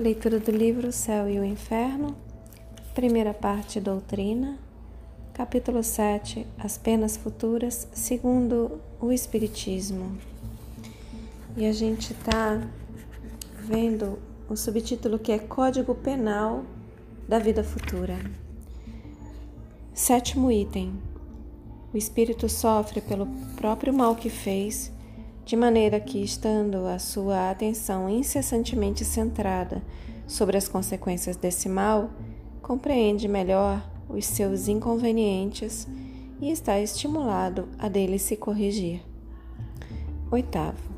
Leitura do livro O Céu e o Inferno, primeira parte Doutrina, capítulo 7 As Penas Futuras, segundo o Espiritismo. E a gente está vendo o subtítulo que é Código Penal da Vida Futura. Sétimo item: O espírito sofre pelo próprio mal que fez de maneira que, estando a sua atenção incessantemente centrada sobre as consequências desse mal, compreende melhor os seus inconvenientes e está estimulado a dele se corrigir. Oitavo,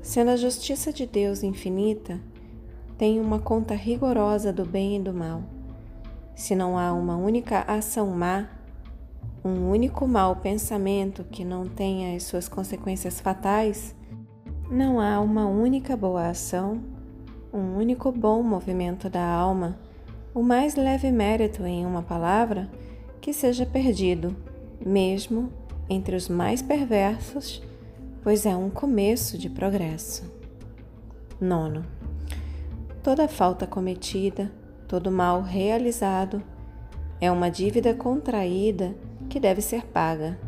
sendo a justiça de Deus infinita, tem uma conta rigorosa do bem e do mal. Se não há uma única ação má, um único mau pensamento que não tenha as suas consequências fatais, não há uma única boa ação, um único bom movimento da alma, o mais leve mérito em uma palavra que seja perdido, mesmo entre os mais perversos, pois é um começo de progresso. Nono. Toda falta cometida, todo mal realizado, é uma dívida contraída que deve ser paga.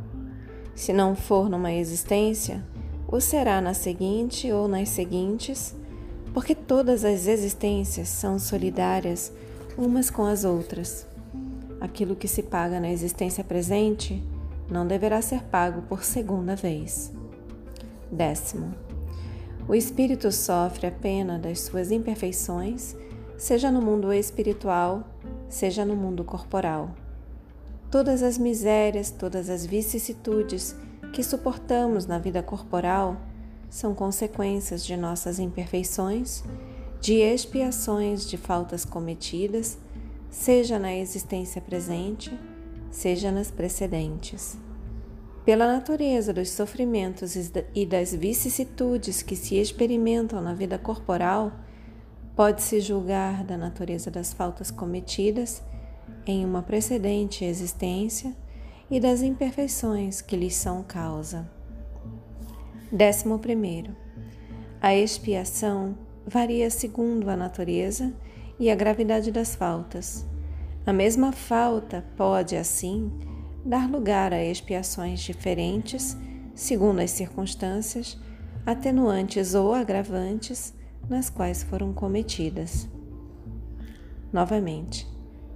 Se não for numa existência, o será na seguinte ou nas seguintes, porque todas as existências são solidárias umas com as outras. Aquilo que se paga na existência presente não deverá ser pago por segunda vez. Décimo. O espírito sofre a pena das suas imperfeições, seja no mundo espiritual, seja no mundo corporal. Todas as misérias, todas as vicissitudes que suportamos na vida corporal são consequências de nossas imperfeições, de expiações de faltas cometidas, seja na existência presente, seja nas precedentes. Pela natureza dos sofrimentos e das vicissitudes que se experimentam na vida corporal, pode-se julgar da natureza das faltas cometidas em uma precedente existência e das imperfeições que lhes são causa. Décimo primeiro, a expiação varia segundo a natureza e a gravidade das faltas. A mesma falta pode, assim, dar lugar a expiações diferentes segundo as circunstâncias, atenuantes ou agravantes nas quais foram cometidas. Novamente,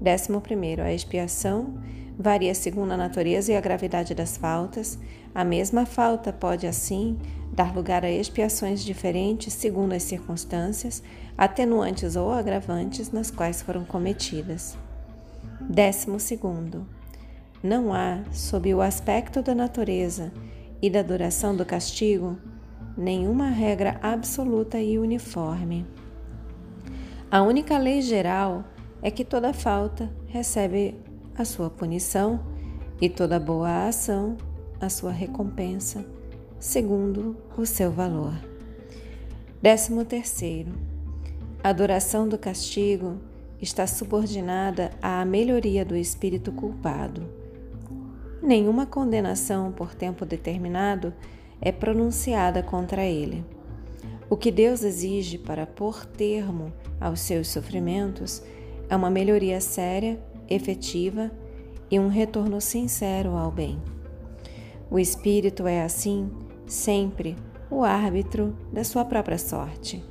Décimo primeiro, a expiação varia segundo a natureza e a gravidade das faltas. A mesma falta pode, assim, dar lugar a expiações diferentes segundo as circunstâncias, atenuantes ou agravantes nas quais foram cometidas. Décimo segundo, não há, sob o aspecto da natureza e da duração do castigo, nenhuma regra absoluta e uniforme. A única lei geral é que toda falta recebe a sua punição e toda boa ação a sua recompensa, segundo o seu valor. Décimo terceiro, a duração do castigo está subordinada à melhoria do espírito culpado. Nenhuma condenação por tempo determinado é pronunciada contra ele. O que Deus exige para pôr termo aos seus sofrimentos é uma melhoria séria, efetiva e um retorno sincero ao bem. O espírito é, assim, sempre o árbitro da sua própria sorte.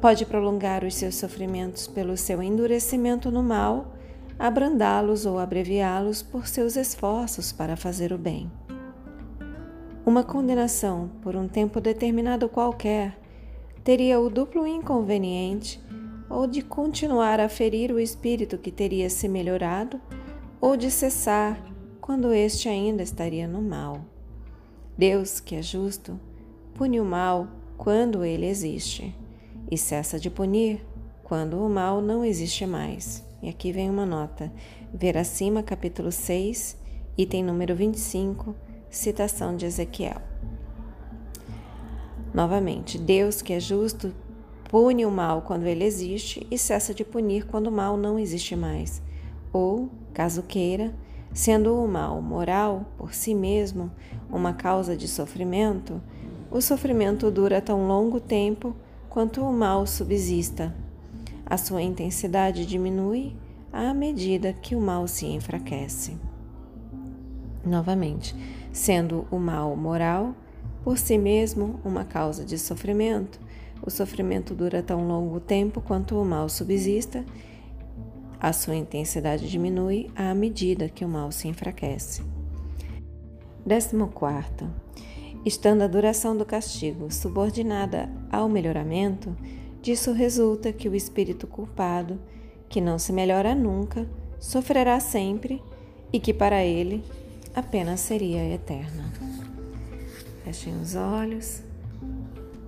Pode prolongar os seus sofrimentos pelo seu endurecimento no mal, abrandá-los ou abreviá-los por seus esforços para fazer o bem. Uma condenação por um tempo determinado qualquer teria o duplo inconveniente ou de continuar a ferir o espírito que teria se melhorado, ou de cessar quando este ainda estaria no mal. Deus, que é justo, pune o mal quando ele existe, e cessa de punir quando o mal não existe mais. E aqui vem uma nota: ver acima, capítulo 6, item número 25, citação de Ezequiel. Novamente, Deus, que é justo, Pune o mal quando ele existe e cessa de punir quando o mal não existe mais. Ou, caso queira, sendo o mal moral por si mesmo uma causa de sofrimento, o sofrimento dura tão longo tempo quanto o mal subsista. A sua intensidade diminui à medida que o mal se enfraquece. Novamente, sendo o mal moral por si mesmo uma causa de sofrimento, o sofrimento dura tão longo tempo quanto o mal subsista, a sua intensidade diminui à medida que o mal se enfraquece. 14. Estando a duração do castigo subordinada ao melhoramento, disso resulta que o espírito culpado, que não se melhora nunca, sofrerá sempre e que para ele a pena seria eterna. Fechem os olhos.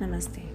नमस्ते।